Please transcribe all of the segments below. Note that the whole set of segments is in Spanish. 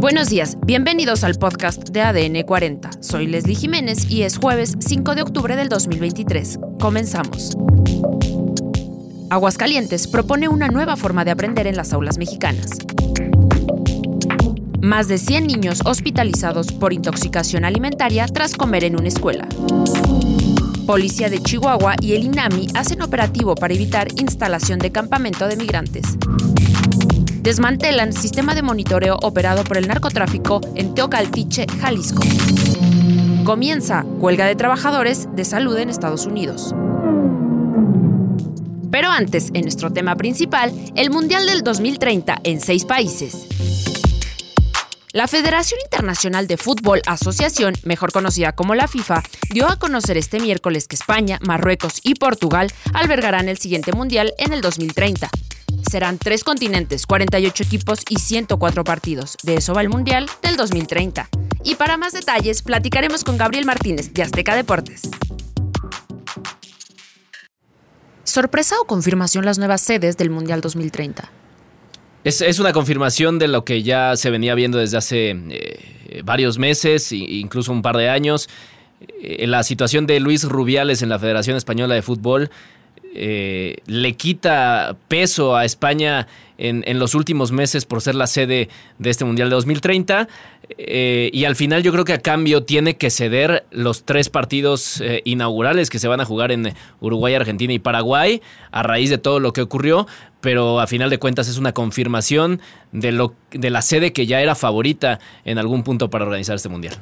Buenos días, bienvenidos al podcast de ADN 40. Soy Leslie Jiménez y es jueves 5 de octubre del 2023. Comenzamos. Aguascalientes propone una nueva forma de aprender en las aulas mexicanas. Más de 100 niños hospitalizados por intoxicación alimentaria tras comer en una escuela. Policía de Chihuahua y el INAMI hacen operativo para evitar instalación de campamento de migrantes. Desmantelan sistema de monitoreo operado por el narcotráfico en Teocaltiche, Jalisco. Comienza huelga de trabajadores de salud en Estados Unidos. Pero antes, en nuestro tema principal, el Mundial del 2030 en seis países. La Federación Internacional de Fútbol Asociación, mejor conocida como la FIFA, dio a conocer este miércoles que España, Marruecos y Portugal albergarán el siguiente Mundial en el 2030. Serán tres continentes, 48 equipos y 104 partidos. De eso va el Mundial del 2030. Y para más detalles, platicaremos con Gabriel Martínez de Azteca Deportes. ¿Sorpresa o confirmación las nuevas sedes del Mundial 2030? Es, una confirmación de lo que ya se venía viendo desde hace eh, varios meses, incluso un par de años. Eh, la situación de Luis Rubiales en la Federación Española de Fútbol eh, le quita peso a España en, los últimos meses por ser la sede de este Mundial de 2030. Eh, y al final yo creo que a cambio tiene que ceder los tres partidos eh, inaugurales que se van a jugar en Uruguay, Argentina y Paraguay a raíz de todo lo que ocurrió. Pero a final de cuentas es una confirmación de, lo, de la sede que ya era favorita en algún punto para organizar este Mundial.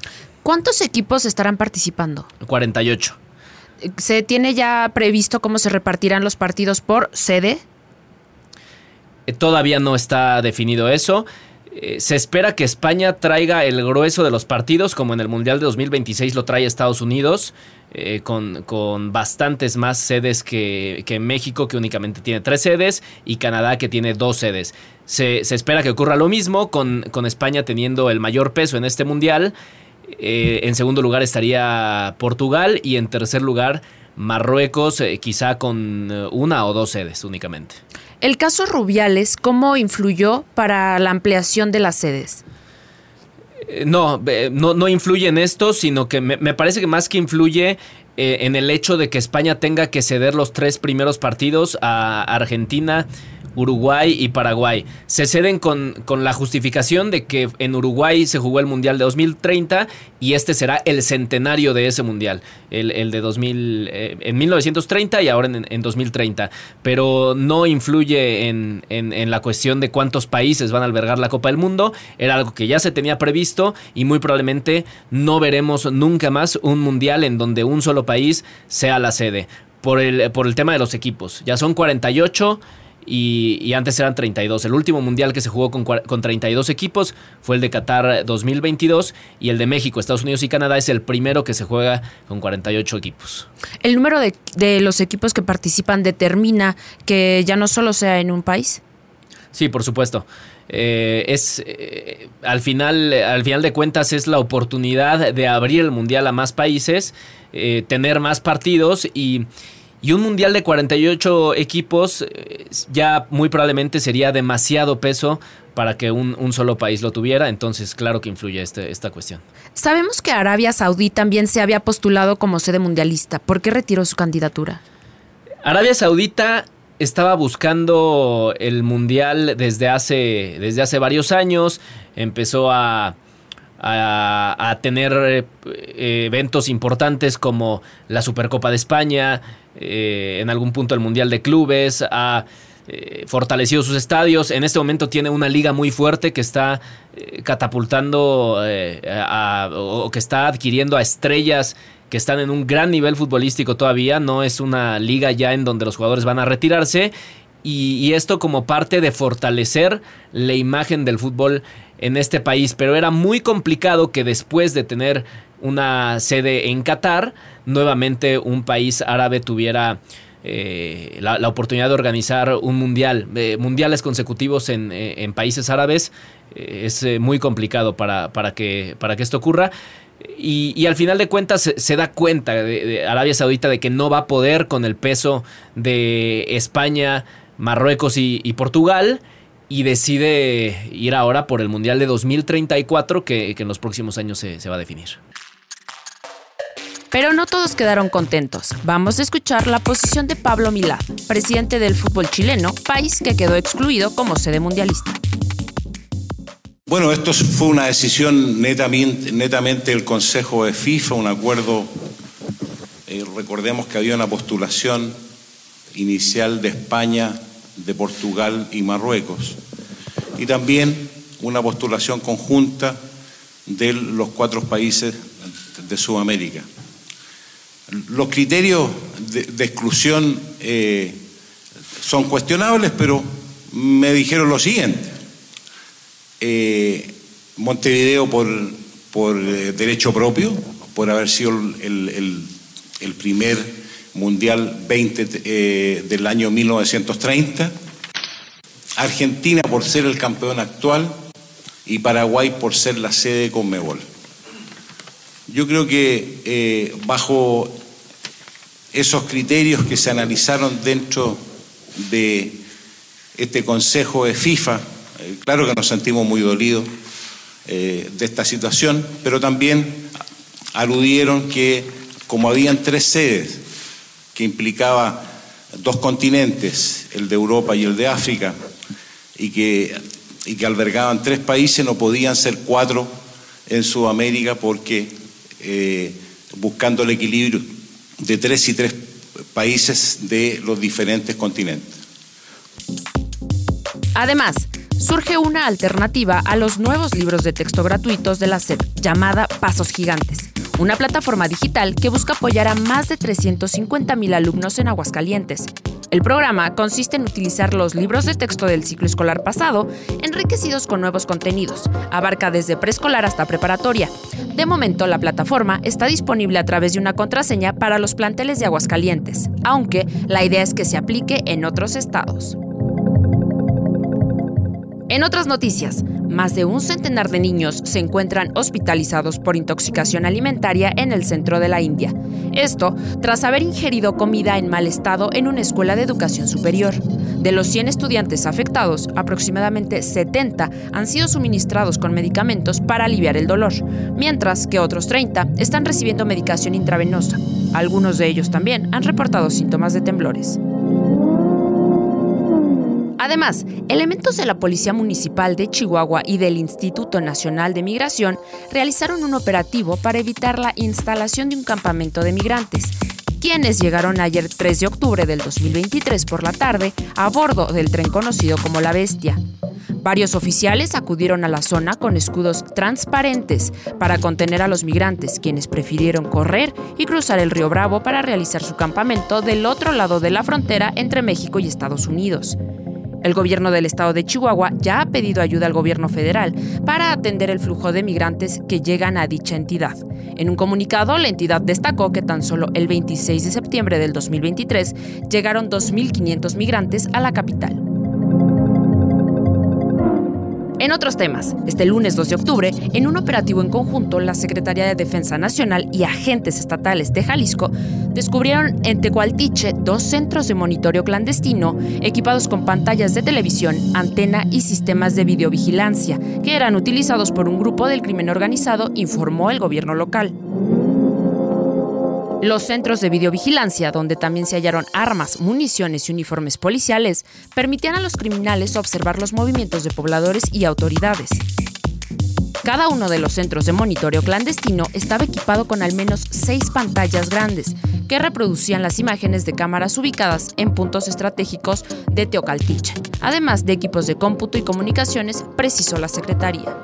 ¿Cuántos equipos estarán participando? 48. ¿Se tiene ya previsto cómo se repartirán los partidos por sede? Eh, todavía no está definido eso. Eh, se espera que España traiga el grueso de los partidos, como en el Mundial de 2026 lo trae Estados Unidos, eh, con, bastantes más sedes que, México, que únicamente tiene tres sedes, y Canadá, que tiene dos sedes. Se, espera que ocurra lo mismo, con, con, España teniendo el mayor peso en este Mundial. En segundo lugar estaría Portugal y en tercer lugar Marruecos, quizá con una o dos sedes únicamente. El caso Rubiales, ¿cómo influyó para la ampliación de las sedes? Eh, no, no, no influye en esto, sino que me, me parece que más que influye eh, en el hecho de que España tenga que ceder los tres primeros partidos a Argentina, Uruguay y Paraguay. Se ceden con, con, la justificación de que en Uruguay se jugó el Mundial de 2030 y este será el centenario de ese Mundial, el, de 2000, eh, en 1930 y ahora en, 2030. Pero no influye en, en, la cuestión de cuántos países van a albergar la Copa del Mundo. Era algo que ya se tenía previsto y muy probablemente no veremos nunca más un Mundial en donde un solo país sea la sede. Por el, por el tema de los equipos. Ya son 48 y, antes eran 32. El último mundial que se jugó con, con 32 equipos fue el de Qatar 2022 y el de México, Estados Unidos y Canadá es el primero que se juega con 48 equipos. ¿El número de, los equipos que participan determina que ya no solo sea en un país? Sí, por supuesto. Eh, es eh, al final al final de cuentas es la oportunidad de abrir el mundial a más países eh, tener más partidos y y un mundial de 48 equipos ya muy probablemente sería demasiado peso para que un, solo país lo tuviera, entonces claro que influye este, esta cuestión. Sabemos que Arabia Saudí también se había postulado como sede mundialista. ¿Por qué retiró su candidatura? Arabia Saudita estaba buscando el mundial desde hace, desde hace varios años, empezó a a, tener eh, eventos importantes como la Supercopa de España, eh, en algún punto el Mundial de Clubes, ha eh, fortalecido sus estadios. En este momento tiene una liga muy fuerte que está catapultando o que está adquiriendo a estrellas que están en un gran nivel futbolístico todavía. No es una liga ya en donde los jugadores van a retirarse. y esto como parte de fortalecer la imagen del fútbol en este país, pero era muy complicado que después de tener una sede en Qatar, nuevamente un país árabe tuviera eh, la, oportunidad de organizar un mundial, eh, mundiales consecutivos en, eh, países árabes, es muy complicado para, para, que, para que esto ocurra. Y, al final de cuentas se, da cuenta de, Arabia Saudita de que no va a poder con el peso de España, Marruecos y Portugal y decide ir ahora por el Mundial de 2034 que, en los próximos años se, se va a definir. Pero no todos quedaron contentos. Vamos a escuchar la posición de Pablo Milá, presidente del fútbol chileno, país que quedó excluido como sede mundialista. Bueno, esto fue una decisión netamente, del Consejo de FIFA, un acuerdo, eh, recordemos que había una postulación inicial de España, de Portugal y Marruecos, y también una postulación conjunta de los cuatro países de Sudamérica. Los criterios de, exclusión eh, son cuestionables, pero me dijeron lo siguiente. Eh, Montevideo por, por eh, derecho propio, por haber sido el, primer Mundial 20 del año 1930, Argentina por ser el campeón actual y Paraguay por ser la sede de Conmebol. Yo creo que bajo esos criterios que se analizaron dentro de este Consejo de FIFA. Eh, claro que nos sentimos muy dolidos eh, de esta situación, pero también aludieron que como habían tres sedes, que implicaba dos continentes, el de Europa y el de África, y que, y que albergaban tres países, no podían ser cuatro en Sudamérica porque eh, buscando el equilibrio de tres y tres países de los diferentes continentes. Además, surge una alternativa a los nuevos libros de texto gratuitos de la SEP llamada Pasos Gigantes, una plataforma digital que busca apoyar a más de 350.000 alumnos en Aguascalientes el programa consiste en utilizar los libros de texto del ciclo escolar pasado, enriquecidos con nuevos contenidos. Abarca desde preescolar hasta preparatoria. De momento, la plataforma está disponible a través de una contraseña para los planteles de Aguascalientes, aunque la idea es que se aplique en otros estados. En otras noticias, más de un centenar de niños se encuentran hospitalizados por intoxicación alimentaria en el centro de la India. Esto tras haber ingerido comida en mal estado en una escuela de educación superior. De los 100 estudiantes afectados, aproximadamente 70 han sido suministrados con medicamentos para aliviar el dolor, mientras que otros 30 están recibiendo medicación intravenosa. Algunos de ellos también han reportado síntomas de temblores. Además, elementos de la Policía Municipal de Chihuahua y del Instituto Nacional de Migración realizaron un operativo para evitar la instalación de un campamento de migrantes, quienes llegaron ayer 3 de octubre del 2023 por la tarde a bordo del tren conocido como La Bestia. Varios oficiales acudieron a la zona con escudos transparentes para contener a los migrantes, quienes prefirieron correr y cruzar el río Bravo para realizar su campamento del otro lado de la frontera entre México y Estados Unidos. El gobierno del estado de Chihuahua ya ha pedido ayuda al gobierno federal para atender el flujo de migrantes que llegan a dicha entidad. En un comunicado, la entidad destacó que tan solo el 26 de septiembre del 2023 llegaron 2.500 migrantes a la capital. En otros temas, este lunes 2 de octubre, en un operativo en conjunto, la Secretaría de Defensa Nacional y agentes estatales de Jalisco descubrieron en Tecualtiche dos centros de monitoreo clandestino equipados con pantallas de televisión, antena y sistemas de videovigilancia que eran utilizados por un grupo del crimen organizado, informó el gobierno local. Los centros de videovigilancia, donde también se hallaron armas, municiones y uniformes policiales, permitían a los criminales observar los movimientos de pobladores y autoridades. Cada uno de los centros de monitoreo clandestino estaba equipado con al menos seis pantallas grandes que reproducían las imágenes de cámaras ubicadas en puntos estratégicos de Teocaltiche, además de equipos de cómputo y comunicaciones, precisó la Secretaría.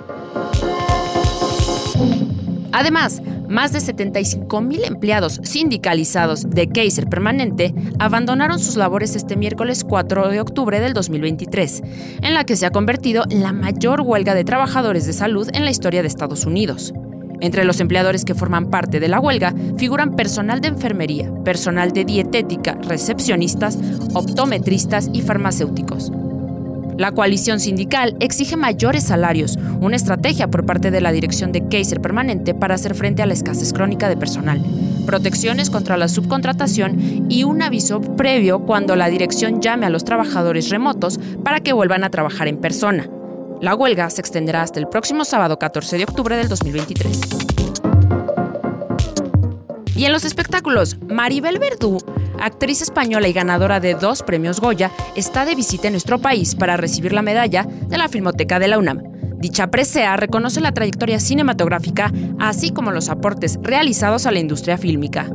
Además, más de 75 mil empleados sindicalizados de Kaiser Permanente abandonaron sus labores este miércoles 4 de octubre del 2023, en la que se ha convertido en la mayor huelga de trabajadores de salud en la historia de Estados Unidos. Entre los empleadores que forman parte de la huelga figuran personal de enfermería, personal de dietética, recepcionistas, optometristas y farmacéuticos. La coalición sindical exige mayores salarios, una estrategia por parte de la dirección de Kaiser Permanente para hacer frente a la escasez crónica de personal. protecciones contra la subcontratación y un aviso previo cuando la dirección llame a los trabajadores remotos para que vuelvan a trabajar en persona. La huelga se extenderá hasta el próximo sábado 14 de octubre del 2023. Y en los espectáculos, Maribel Verdú, actriz española y ganadora de dos premios Goya, está de visita en nuestro país para recibir la medalla de la Filmoteca de la UNAM. Dicha presea reconoce la trayectoria cinematográfica, así como los aportes realizados a la industria fílmica.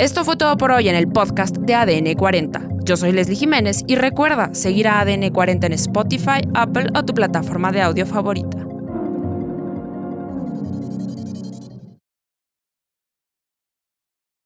Esto fue todo por hoy en el podcast de ADN 40. Yo soy Leslie Jiménez y recuerda seguir a ADN 40 en Spotify, Apple o tu plataforma de audio favorita.